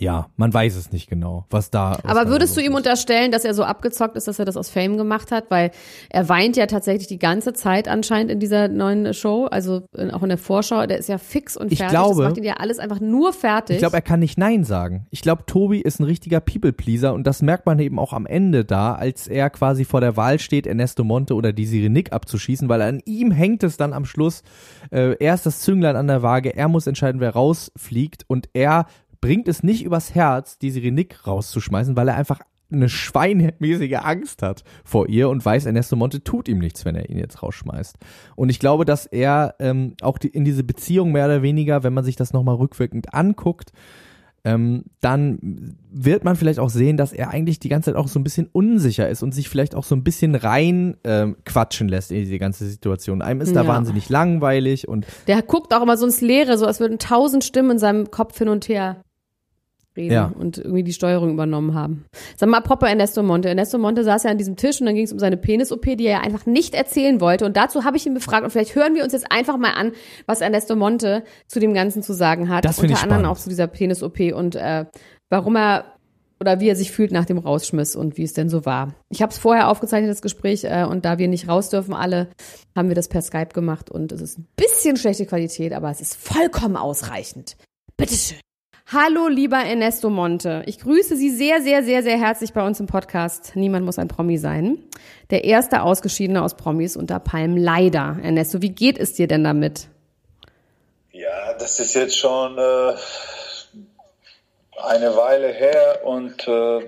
ja, man weiß es nicht genau, was da. was Aber da würdest du los ihm ist. unterstellen, dass er so abgezockt ist, dass er das aus Fame gemacht hat? Weil er weint ja tatsächlich die ganze Zeit anscheinend in dieser neuen Show, also auch in der Vorschau. Der ist ja fix und Ich fertig. glaube- das macht ihn ja alles einfach nur fertig. Ich glaube, er kann nicht Nein sagen. Ich glaube, Tobi ist ein richtiger People-Pleaser und das merkt man eben auch am Ende da, als er quasi vor der Wahl steht, Ernesto Monte oder Desiree Nick abzuschießen, weil an ihm hängt es dann am Schluss. Äh, er ist das Zünglein an der Waage, er muss entscheiden, wer rausfliegt und er bringt es nicht übers Herz, Desiree Nick rauszuschmeißen, weil er einfach eine schweinemäßige Angst hat vor ihr und weiß, Ernesto Monte tut ihm nichts, wenn er ihn jetzt rausschmeißt. Und ich glaube, dass er ähm, auch die, in diese Beziehung mehr oder weniger, wenn man sich das nochmal rückwirkend anguckt, ähm, dann wird man vielleicht auch sehen, dass er eigentlich die ganze Zeit auch so ein bisschen unsicher ist und sich vielleicht auch so ein bisschen rein ähm, quatschen lässt in diese ganze Situation. Einem ist da Ja. wahnsinnig langweilig und der guckt auch immer so ins Leere, so als würden tausend Stimmen in seinem Kopf hin und her reden Ja. und irgendwie die Steuerung übernommen haben. Sag mal, apropos Ernesto Monte. Ernesto Monte saß ja an diesem Tisch und dann ging es um seine Penis-OP, die er ja einfach nicht erzählen wollte. Und dazu habe ich ihn befragt und vielleicht hören wir uns jetzt einfach mal an, was Ernesto Monte zu dem Ganzen zu sagen hat. Das Unter ich anderem spannend. auch zu dieser Penis-OP und äh, warum er oder wie er sich fühlt nach dem Rausschmiss und wie es denn so war. Ich habe es vorher aufgezeichnet, das Gespräch, äh, und da wir nicht raus dürfen alle, haben wir das per Skype gemacht und es ist ein bisschen schlechte Qualität, aber es ist vollkommen ausreichend. Bitteschön. Hallo, lieber Ernesto Monte. Ich grüße Sie sehr, sehr, sehr, sehr herzlich bei uns im Podcast. Niemand muss ein Promi sein. Der erste Ausgeschiedene aus Promis unter Palm. Leider. Ernesto, wie geht es dir denn damit? Ja, das ist jetzt schon äh, eine Weile her und äh,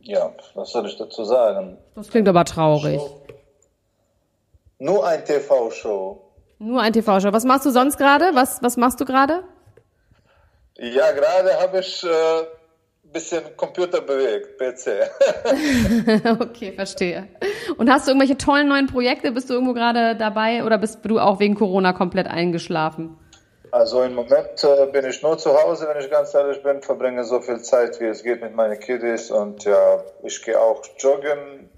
ja, was soll ich dazu sagen? Das klingt aber traurig. Nur ein TV-Show. Nur ein TV-Show. Was machst du sonst gerade? Was, was machst du gerade? Ja, gerade habe ich äh, bisschen Computer bewegt, PC. Okay, verstehe. Und hast du irgendwelche tollen neuen Projekte? Bist du irgendwo gerade dabei oder bist du auch wegen Corona komplett eingeschlafen? Also im Moment äh, bin ich nur zu Hause, wenn ich ganz ehrlich bin, verbringe so viel Zeit, wie es geht mit meinen Kiddies und ja, ich gehe auch joggen.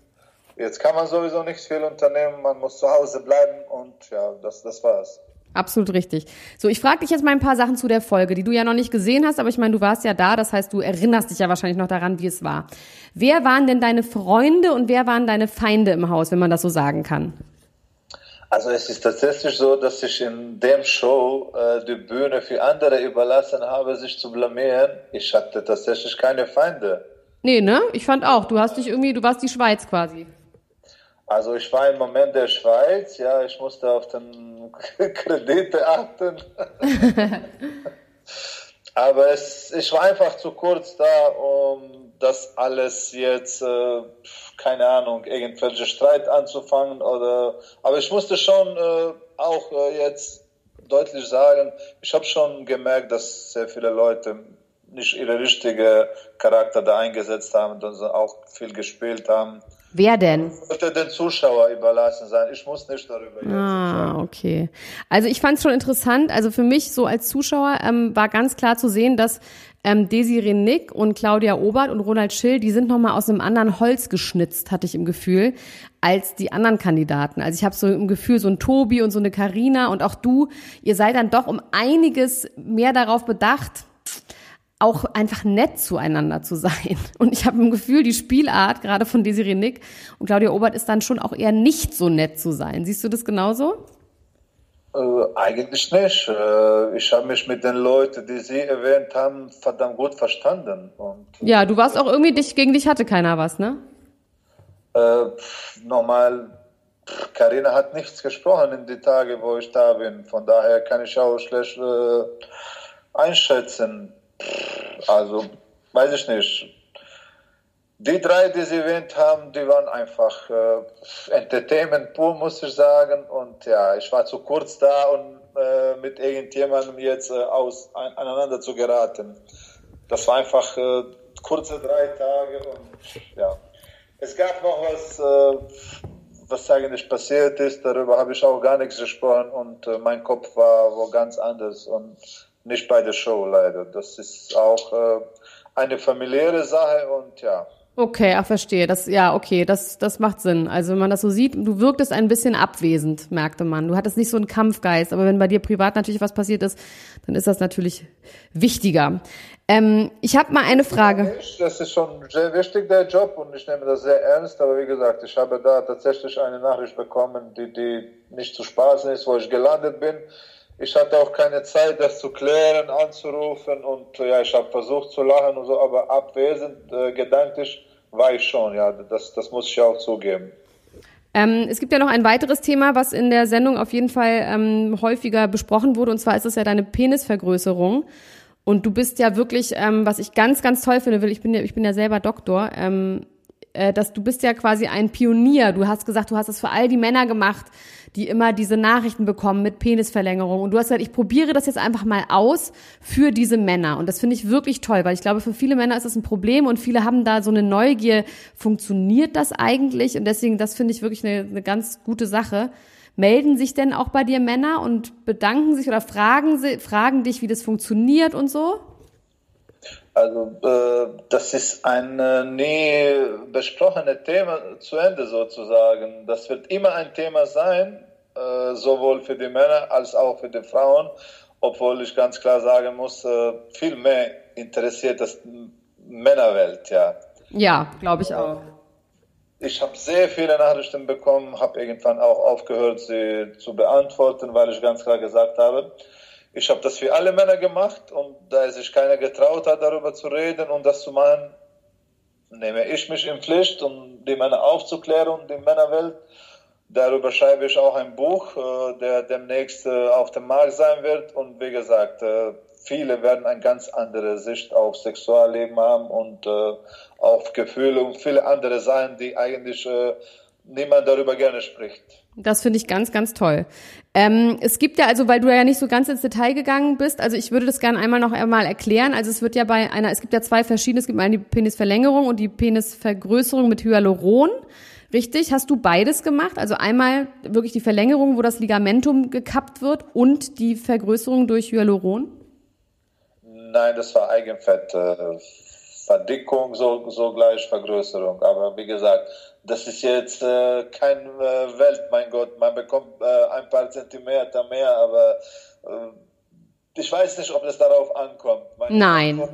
Jetzt kann man sowieso nicht viel unternehmen, man muss zu Hause bleiben und ja, das, das war's. Absolut richtig. So, ich frage dich jetzt mal ein paar Sachen zu der Folge, die du ja noch nicht gesehen hast, aber ich meine, du warst ja da, das heißt, du erinnerst dich ja wahrscheinlich noch daran, wie es war. Wer waren denn deine Freunde und wer waren deine Feinde im Haus, wenn man das so sagen kann? Also es ist tatsächlich so, dass ich in dem Show äh, die Bühne für andere überlassen habe, sich zu blamieren. Ich hatte tatsächlich keine Feinde. Nee, ne? Ich fand auch. Du hast dich irgendwie, du warst die Schweiz quasi. Also ich war im Moment der Schweiz, ja, ich musste auf den Kredite achten. Aber es, ich war einfach zu kurz da, um das alles jetzt, äh, keine Ahnung, irgendwelche Streit anzufangen oder, aber ich musste schon äh, auch äh, jetzt deutlich sagen, ich habe schon gemerkt, dass sehr viele Leute nicht ihre richtige Charakter da eingesetzt haben, sondern auch viel gespielt haben. Wer denn? Sollte den Zuschauer überlassen sein. Ich muss nicht darüber jetzt Ah, okay. Also ich fand es schon interessant. Also für mich so als Zuschauer ähm, war ganz klar zu sehen, dass ähm, Desiree Nick und Claudia Obert und Ronald Schill, die sind nochmal aus einem anderen Holz geschnitzt, hatte ich im Gefühl, als die anderen Kandidaten. Also ich habe so im Gefühl, so ein Tobi und so eine Karina und auch du, ihr seid dann doch um einiges mehr darauf bedacht, auch einfach nett zueinander zu sein. Und ich habe im Gefühl, die Spielart, gerade von Desiree Nick und Claudia Obert, ist dann schon auch eher nicht so nett zu sein. Siehst du das genauso? Äh, eigentlich nicht. Äh, ich habe mich mit den Leuten, die Sie erwähnt haben, verdammt gut verstanden. Und, Ja, du warst auch irgendwie, dich, gegen dich hatte keiner was, ne? äh, nochmal, Karina hat nichts gesprochen in die Tage, wo ich da bin. Von daher kann ich auch schlecht äh, einschätzen. Also, weiß ich nicht. Die drei, die Sie erwähnt haben, die waren einfach äh, Entertainment pur, muss ich sagen. Und ja, ich war zu kurz da, um äh, mit irgendjemandem jetzt äh, aus, ein, aneinander zu geraten. Das war einfach äh, kurze drei Tage und ja. Es gab noch was, äh, was eigentlich passiert ist, darüber habe ich auch gar nichts gesprochen und äh, mein Kopf war wo ganz anders und nicht bei der Show leider. Das ist auch äh, eine familiäre Sache und ja. Okay, ach, verstehe. Das, ja, okay, das, das macht Sinn. Also, wenn man das so sieht, du wirktest ein bisschen abwesend, merkte man. Du hattest nicht so einen Kampfgeist. Aber wenn bei dir privat natürlich was passiert ist, dann ist das natürlich wichtiger. Ähm, ich habe mal eine Frage. Das ist schon sehr wichtig, der Job, und ich nehme das sehr ernst. Aber wie gesagt, ich habe da tatsächlich eine Nachricht bekommen, die, die nicht zu spaßen ist, wo ich gelandet bin. Ich hatte auch keine Zeit, das zu klären, anzurufen und äh, ja, ich habe versucht zu lachen und so, aber abwesend, äh, gedanklich war ich schon, ja, das, das muss ich auch zugeben. Ähm, es gibt ja noch ein weiteres Thema, was in der Sendung auf jeden Fall ähm, häufiger besprochen wurde, und zwar ist es ja deine Penisvergrößerung. Und du bist ja wirklich, ähm, was ich ganz, ganz toll finde, will, ich bin ja, ich bin ja selber Doktor, ähm, äh, dass du bist ja quasi ein Pionier. Du hast gesagt, du hast es für all die Männer gemacht, die immer diese Nachrichten bekommen mit Penisverlängerung. Und du hast gesagt, ich probiere das jetzt einfach mal aus für diese Männer. Und das finde ich wirklich toll, weil ich glaube, für viele Männer ist das ein Problem und viele haben da so eine Neugier, funktioniert das eigentlich? Und deswegen, das finde ich wirklich eine, eine ganz gute Sache. Melden sich denn auch bei dir Männer und bedanken sich oder fragen, fragen dich, wie das funktioniert und so? Also äh, das ist ein äh, nie besprochenes Thema zu Ende sozusagen. Das wird immer ein Thema sein, äh, sowohl für die Männer als auch für die Frauen, obwohl ich ganz klar sagen muss, äh, viel mehr interessiert das Männerwelt, ja. Ja, glaube ich auch. Ich habe sehr viele Nachrichten bekommen, habe irgendwann auch aufgehört, sie zu beantworten, weil ich ganz klar gesagt habe, ich habe das für alle Männer gemacht und da sich keiner getraut hat, darüber zu reden und das zu machen, nehme ich mich in Pflicht, um die Männer aufzuklären und die Männerwelt. Darüber schreibe ich auch ein Buch, äh, der demnächst äh, auf dem Markt sein wird. Und wie gesagt, äh, viele werden eine ganz andere Sicht auf Sexualleben haben und auf Gefühle und viele andere Sachen, die eigentlich niemand darüber gerne spricht. Das finde ich ganz, ganz toll. Ähm, es gibt ja also, weil du ja nicht so ganz ins Detail gegangen bist, also ich würde das gerne einmal noch einmal erklären. Also es wird ja bei einer, es gibt ja zwei verschiedene, es gibt einmal die Penisverlängerung und die Penisvergrößerung mit Hyaluron. Richtig? Hast du beides gemacht? Also einmal wirklich die Verlängerung, wo das Ligamentum gekappt wird und die Vergrößerung durch Hyaluron? Nein, das war Eigenfett. Verdickung, so, so gleich Vergrößerung. Aber wie gesagt, das ist jetzt äh, kein äh, Welt, mein Gott. Man bekommt äh, ein paar Zentimeter mehr, aber äh, ich weiß nicht, ob es darauf ankommt. Meine Nein,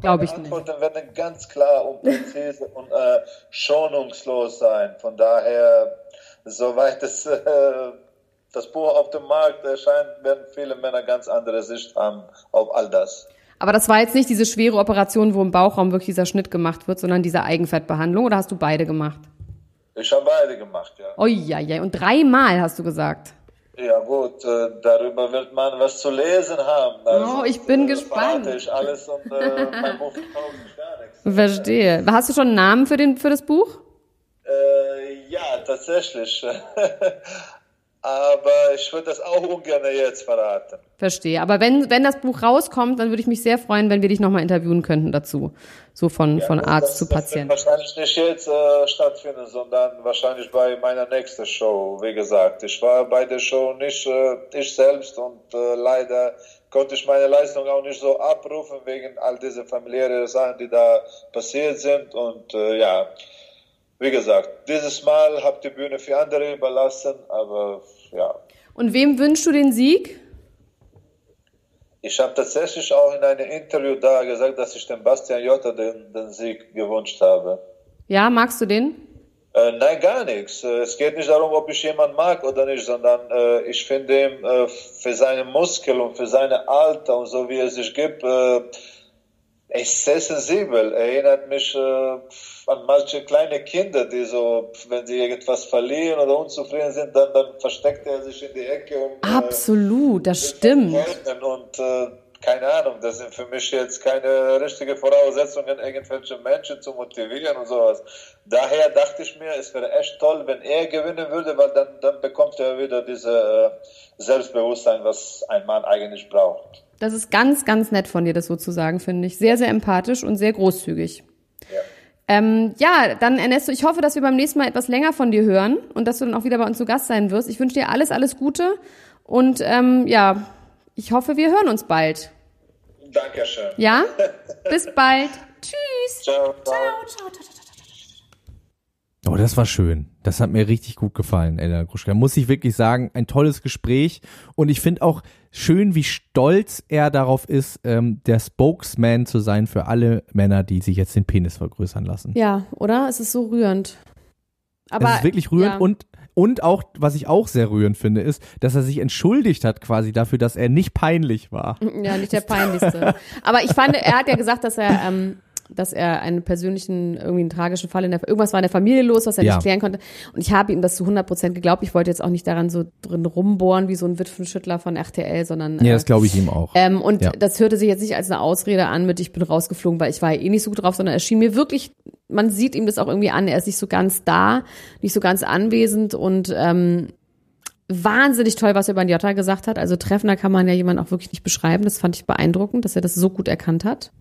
glaube ich Antworten nicht. werden ganz klar und präzise und äh, schonungslos sein. Von daher, soweit es äh, das Buch auf dem Markt erscheint, werden viele Männer ganz andere Sicht haben auf all das. Aber das war jetzt nicht diese schwere Operation, wo im Bauchraum wirklich dieser Schnitt gemacht wird, sondern diese Eigenfettbehandlung oder hast du beide gemacht? Ich habe beide gemacht, ja. Oh ja, ja. Und dreimal hast du gesagt. Ja gut, äh, darüber wird man was zu lesen haben. Oh, ich bin äh, gespannt. ich alles und äh, mein Buch gar nichts. Verstehe. Hast du schon einen Namen für, den, für das Buch? Äh, ja, tatsächlich. Aber ich würde das auch ungern jetzt verraten. Verstehe. Aber wenn, wenn das Buch rauskommt, dann würde ich mich sehr freuen, wenn wir dich nochmal interviewen könnten dazu. So von, von Arzt das, zu das Patient. wird wahrscheinlich nicht jetzt äh, stattfinden, sondern wahrscheinlich bei meiner nächsten Show. Wie gesagt, ich war bei der Show nicht äh, ich selbst und äh, leider konnte ich meine Leistung auch nicht so abrufen wegen all diese familiären Sachen, die da passiert sind. Und äh, ja, wie gesagt, dieses Mal habe die Bühne für andere überlassen, aber ja. Und wem wünschst du den Sieg? Ich habe tatsächlich auch in einem Interview da gesagt, dass ich dem Bastian Jotta den, den Sieg gewünscht habe. Ja, magst du den? Äh, nein, gar nichts. Äh, Es geht nicht darum, ob ich jemanden mag oder nicht, sondern äh, ich finde ihm äh, für seine Muskeln und für seine Alter und so wie er sich gibt, äh, er ist sehr sensibel. Er erinnert mich äh, an manche kleine Kinder, die so, wenn sie irgendwas verlieren oder unzufrieden sind, dann, dann versteckt er sich in die Ecke und äh, Absolut, das stimmt. Und äh, keine Ahnung, das sind für mich jetzt keine richtige Voraussetzungen, irgendwelche Menschen zu motivieren und sowas. Daher dachte ich mir, es wäre echt toll, wenn er gewinnen würde, weil dann, dann bekommt er wieder dieses äh, Selbstbewusstsein, was ein Mann eigentlich braucht. Das ist ganz, ganz nett von dir, das so zu sagen, finde ich. Sehr, sehr empathisch und sehr großzügig. Ja. Ähm, ja, dann Ernesto, ich hoffe, dass wir beim nächsten Mal etwas länger von dir hören und dass du dann auch wieder bei uns zu Gast sein wirst. Ich wünsche dir alles, alles Gute und ähm, ja, ich hoffe, wir hören uns bald. Dankeschön. Ja? Bis bald. Tschüss. Ciao. ciao. Oh, das war schön. Das hat mir richtig gut gefallen, Elena Gruschka. Muss ich wirklich sagen, ein tolles Gespräch. Und ich finde auch schön, wie stolz er darauf ist, ähm, der Spokesman zu sein für alle Männer, die sich jetzt den Penis vergrößern lassen. Ja, oder? Es ist so rührend. Aber das ist wirklich rührend ja. und und auch, was ich auch sehr rührend finde, ist, dass er sich entschuldigt hat quasi dafür, dass er nicht peinlich war. Ja, nicht der peinlichste. Aber ich fand, er hat ja gesagt, dass er, ähm, dass er einen persönlichen, irgendwie einen tragischen Fall in der, irgendwas war in der Familie los, was er Ja. nicht klären konnte. Und ich habe ihm das zu 100 Prozent geglaubt. Ich wollte jetzt auch nicht daran so drin rumbohren wie so ein Witwenschüttler von RTL, sondern. Ja, äh, das glaube ich ihm auch. Ähm, und Ja. das hörte sich jetzt nicht als eine Ausrede an mit, ich bin rausgeflogen, weil ich war ja eh nicht so gut drauf, sondern es schien mir wirklich, man sieht ihm das auch irgendwie an, er ist nicht so ganz da, nicht so ganz anwesend und ähm, wahnsinnig toll, was er über Jota gesagt hat. Also treffender kann man ja jemanden auch wirklich nicht beschreiben. Das fand ich beeindruckend, dass er das so gut erkannt hat.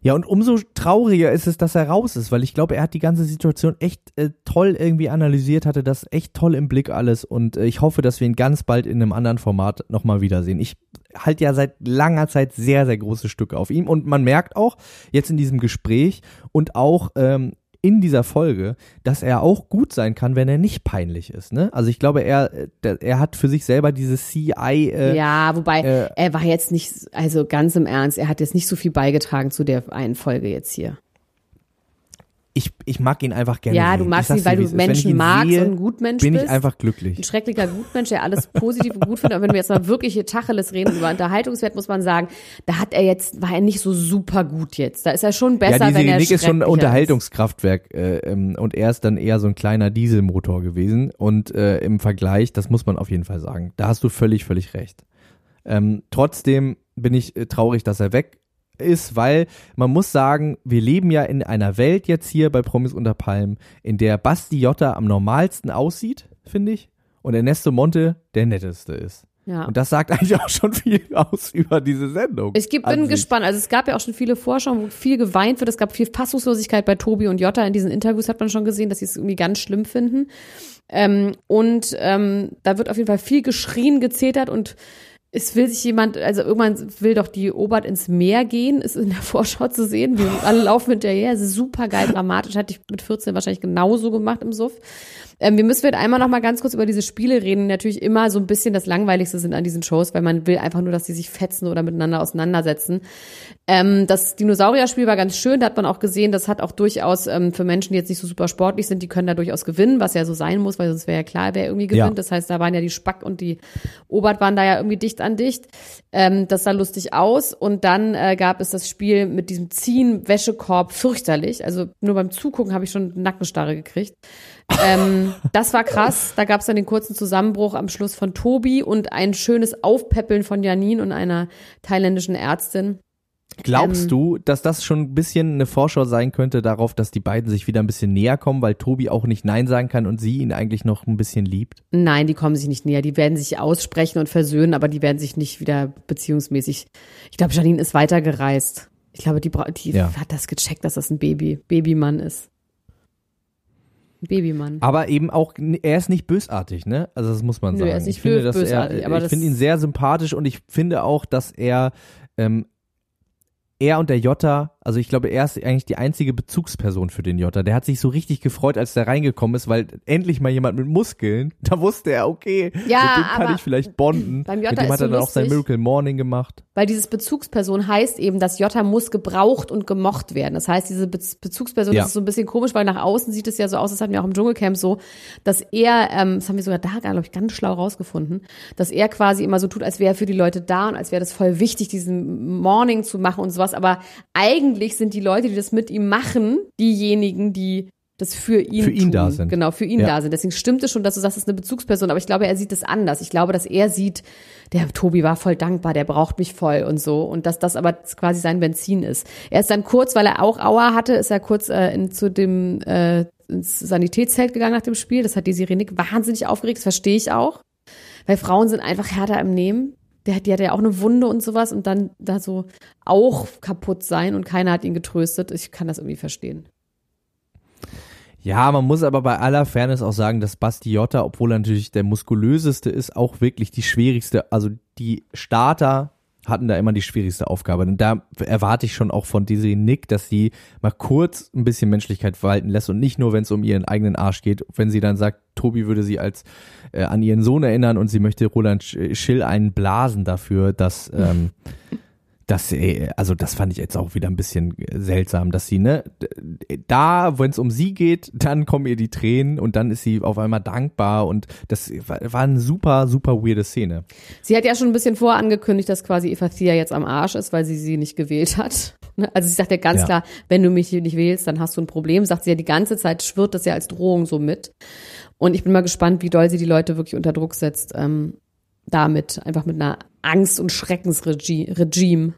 Ja, und umso trauriger ist es, dass er raus ist, weil ich glaube, er hat die ganze Situation echt äh, toll irgendwie analysiert, hatte das echt toll im Blick alles und äh, ich hoffe, dass wir ihn ganz bald in einem anderen Format nochmal wiedersehen. Ich halte ja seit langer Zeit sehr, sehr große Stücke auf ihm und man merkt auch jetzt in diesem Gespräch und auch ähm, in dieser Folge, dass er auch gut sein kann, wenn er nicht peinlich ist. Ne? Also ich glaube, er, äh, er hat für sich selber dieses CI äh, ja, wobei äh, er war jetzt nicht, also ganz im Ernst, er hat jetzt nicht so viel beigetragen zu der einen Folge jetzt hier. Ich, ich mag ihn einfach gerne. Ja, sehen. du magst ihn, weil du. Wenn Menschen magst sehe, und ein Gutmensch bin bist. ich einfach glücklich. ein schrecklicher Gutmensch, der alles positiv und gut findet. Aber wenn wir jetzt mal wirklich hier Tacheles reden über Unterhaltungswert, muss man sagen, da hat er jetzt, war er nicht so super gut jetzt. Da ist er schon besser, ja, die wenn er Nick ist schon ein Unterhaltungskraftwerk äh, ähm, und er ist dann eher so ein kleiner Dieselmotor gewesen und äh, im Vergleich, das muss man auf jeden Fall sagen, da hast du völlig, völlig recht. Ähm, trotzdem bin ich äh, traurig, dass er weg ist, weil man muss sagen, wir leben ja in einer Welt jetzt hier bei Promis unter Palmen, in der Basti Jotta am normalsten aussieht, finde ich, und Ernesto Monte der netteste ist. Ja. Und das sagt eigentlich auch schon viel aus über diese Sendung. Ich bin gespannt. Also es gab ja auch schon viele Vorschauen, wo viel geweint wird. Es gab viel Fassungslosigkeit bei Tobi und Jotta. In diesen Interviews hat man schon gesehen, dass sie es irgendwie ganz schlimm finden. Ähm, und ähm, da wird auf jeden Fall viel geschrien, gezetert und es will sich jemand, also irgendwann will doch die Obert ins Meer gehen, ist in der Vorschau zu sehen. Wir alle laufen hinterher, super geil dramatisch, hatte ich mit 14 wahrscheinlich genauso gemacht im Suff. Ähm, wir müssen jetzt einmal noch mal ganz kurz über diese Spiele reden. Natürlich immer so ein bisschen das Langweiligste sind an diesen Shows, weil man will einfach nur, dass sie sich fetzen oder miteinander auseinandersetzen. Ähm, das Dinosaurierspiel war ganz schön, da hat man auch gesehen, das hat auch durchaus ähm, für Menschen, die jetzt nicht so super sportlich sind, die können da durchaus gewinnen, was ja so sein muss, weil sonst wäre ja klar, wer irgendwie gewinnt. Ja. Das heißt, da waren ja die Spack und die Obert waren da ja irgendwie dicht an dicht. Ähm, das sah lustig aus. Und dann äh, gab es das Spiel mit diesem Ziehen, Wäschekorb, fürchterlich. Also nur beim Zugucken habe ich schon Nackenstarre gekriegt. ähm, das war krass. Da gab es dann den kurzen Zusammenbruch am Schluss von Tobi und ein schönes Aufpäppeln von Janine und einer thailändischen Ärztin. Glaubst Ähm, du, dass das schon ein bisschen eine Vorschau sein könnte darauf, dass die beiden sich wieder ein bisschen näher kommen, weil Tobi auch nicht Nein sagen kann und sie ihn eigentlich noch ein bisschen liebt? Nein, die kommen sich nicht näher. Die werden sich aussprechen und versöhnen, aber die werden sich nicht wieder beziehungsmäßig. Ich glaube, Janine ist weitergereist. Ich glaube, die, die Ja. hat das gecheckt, dass das ein Baby, Babymann ist. Babymann. Aber eben auch, er ist nicht bösartig, ne? Also das muss man Nö, sagen. er ist nicht ich finde, dass bösartig, er, ich finde ihn sehr sympathisch und ich finde auch, dass er ähm, er und der Jota, also ich glaube, er ist eigentlich die einzige Bezugsperson für den Jota. Der hat sich so richtig gefreut, als der reingekommen ist, weil endlich mal jemand mit Muskeln, da wusste er, okay, Ja, mit dem kann ich vielleicht bonden. beim mit Jota dem ist hat er dann auch sein lustig. Miracle Morning gemacht. Weil dieses Bezugsperson heißt eben, dass Jota muss gebraucht und gemocht werden. Das heißt, diese Be Bezugsperson Ja. das ist so ein bisschen komisch, weil nach außen sieht es ja so aus, das hatten wir auch im Dschungelcamp so, dass er, ähm, das haben wir sogar da, glaube ich, ganz schlau rausgefunden, dass er quasi immer so tut, als wäre er für die Leute da und als wäre das voll wichtig, diesen Morning zu machen und sowas. Aber eigentlich sind die Leute, die das mit ihm machen, diejenigen, die das für ihn Für ihn tun. da sind. Genau, für ihn Ja. da sind. Deswegen stimmt es schon, dass du sagst, es ist eine Bezugsperson, aber ich glaube, er sieht es anders. Ich glaube, dass er sieht, der Tobi war voll dankbar, der braucht mich voll und so und dass das aber quasi sein Benzin ist. Er ist dann kurz, weil er auch Aua hatte, ist er kurz äh, in, zu dem äh, ins Sanitätszelt gegangen nach dem Spiel. Das hat die Sirenik wahnsinnig aufgeregt, das verstehe ich auch. Weil Frauen sind einfach härter im Nehmen. Der, hat- die hatte ja auch eine Wunde und sowas und dann da so auch kaputt sein und keiner hat ihn getröstet. Ich kann das irgendwie verstehen. Ja, man muss aber bei aller Fairness auch sagen, dass Basti Jotta, obwohl er natürlich der muskulöseste ist, auch wirklich die schwierigste, also die Starter hatten da immer die schwierigste Aufgabe. Und da erwarte ich schon auch von Desiree Nick, dass sie mal kurz ein bisschen Menschlichkeit walten lässt und nicht nur, wenn es um ihren eigenen Arsch geht, wenn sie dann sagt, Tobi würde sie als äh, an ihren Sohn erinnern und sie möchte Roland Sch- Schill einen blasen dafür, dass ähm, das, äh, also das fand ich jetzt auch wieder ein bisschen seltsam, dass sie, ne, da, wenn es um sie geht, dann kommen ihr die Tränen und dann ist sie auf einmal dankbar und das war, eine super, super weirde Szene. Sie hat ja schon ein bisschen vorangekündigt, dass quasi Eva Thea jetzt am Arsch ist, weil sie sie nicht gewählt hat. Ne? Also sie sagt ja ganz Ja. klar, wenn du mich nicht wählst, dann hast du ein Problem. Sagt sie ja die ganze Zeit, schwirrt das ja als Drohung so mit. Und ich bin mal gespannt, wie doll sie die Leute wirklich unter Druck setzt. Ähm, damit, einfach mit einer Angst- und Schreckensregime.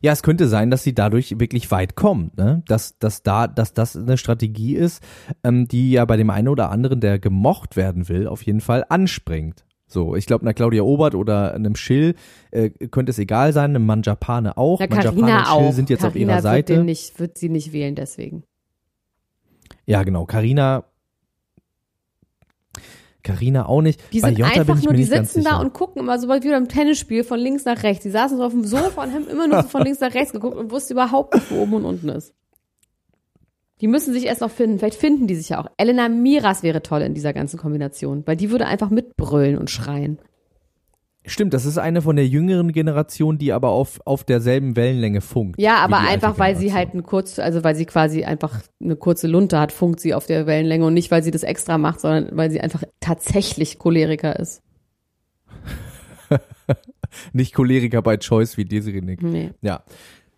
Ja, es könnte sein, dass sie dadurch wirklich weit kommt, ne? Dass, dass da, dass das eine Strategie ist, ähm, die ja bei dem einen oder anderen, der gemocht werden will, auf jeden Fall anspringt. So, ich glaube, einer Claudia Obert oder einem Schill äh, könnte es egal sein, einem Manjapane auch. Na, Manjapane und Schill auch. sind jetzt auf Carina ihrer wird, Seite. den nicht, wird sie nicht wählen deswegen. Ja, genau. Carina. Carina auch nicht. Die sind einfach nur, die sitzen da und gucken immer so weit wie beim Tennisspiel von links nach rechts. Die saßen so auf dem Sofa und haben immer nur so von links nach rechts geguckt und wussten überhaupt nicht, wo oben und unten ist. Die müssen sich erst noch finden. Vielleicht finden die sich ja auch. Elena Miras wäre toll in dieser ganzen Kombination, weil die würde einfach mitbrüllen und schreien. Stimmt, das ist eine von der jüngeren Generation, die aber auf, auf derselben Wellenlänge funkt. Ja, aber einfach, weil sie halt ein kurz, also weil sie quasi einfach eine kurze Lunte hat, funkt sie auf der Wellenlänge und nicht, weil sie das extra macht, sondern weil sie einfach tatsächlich Choleriker ist. Nicht Choleriker bei Choice wie Desiree Nick. Nee. Ja.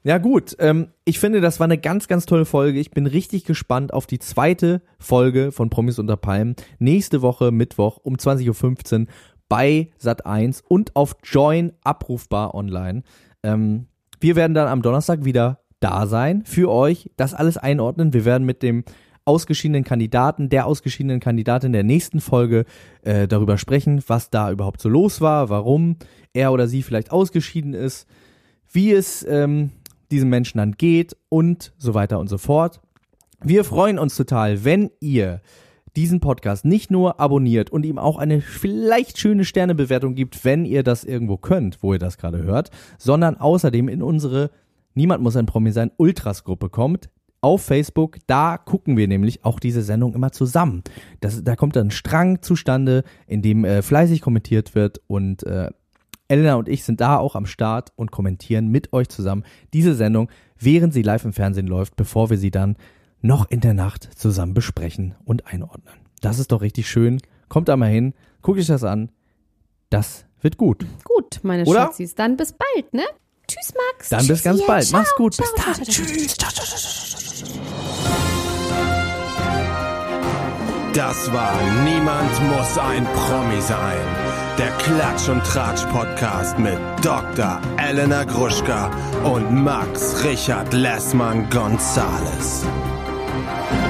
Ja gut, ähm, ich finde, das war eine ganz, ganz tolle Folge. Ich bin richtig gespannt auf die zweite Folge von Promis unter Palmen. Nächste Woche Mittwoch um 20.15 Uhr bei Sat1 und auf Join abrufbar online. Ähm, wir werden dann am Donnerstag wieder da sein für euch, das alles einordnen. Wir werden mit dem ausgeschiedenen Kandidaten, der ausgeschiedenen Kandidatin der nächsten Folge äh, darüber sprechen, was da überhaupt so los war, warum er oder sie vielleicht ausgeschieden ist, wie es ähm, diesem Menschen dann geht und so weiter und so fort. Wir freuen uns total, wenn ihr diesen Podcast nicht nur abonniert und ihm auch eine vielleicht schöne Sternebewertung gibt, wenn ihr das irgendwo könnt, wo ihr das gerade hört, sondern außerdem in unsere Niemand muss ein Promi sein Ultras-Gruppe kommt. Auf Facebook, da gucken wir nämlich auch diese Sendung immer zusammen. Das, da kommt dann ein Strang zustande, in dem äh, fleißig kommentiert wird und äh, Elena und ich sind da auch am Start und kommentieren mit euch zusammen diese Sendung, während sie live im Fernsehen läuft, bevor wir sie dann noch in der Nacht zusammen besprechen und einordnen. Das ist doch richtig schön. Kommt da mal hin, guckt euch das an. Das wird gut. Gut, meine Oder? Schatzis. Dann bis bald, ne? Tschüss, Max. Dann bis ganz bald. ciao, Mach's gut. ciao, Bis dann. Tschüss. Das war Niemand muss ein Promi sein. Der Klatsch und Tratsch Podcast mit Dr. Elena Gruschka und Max Richard Lessmann Gonzales. Thank you.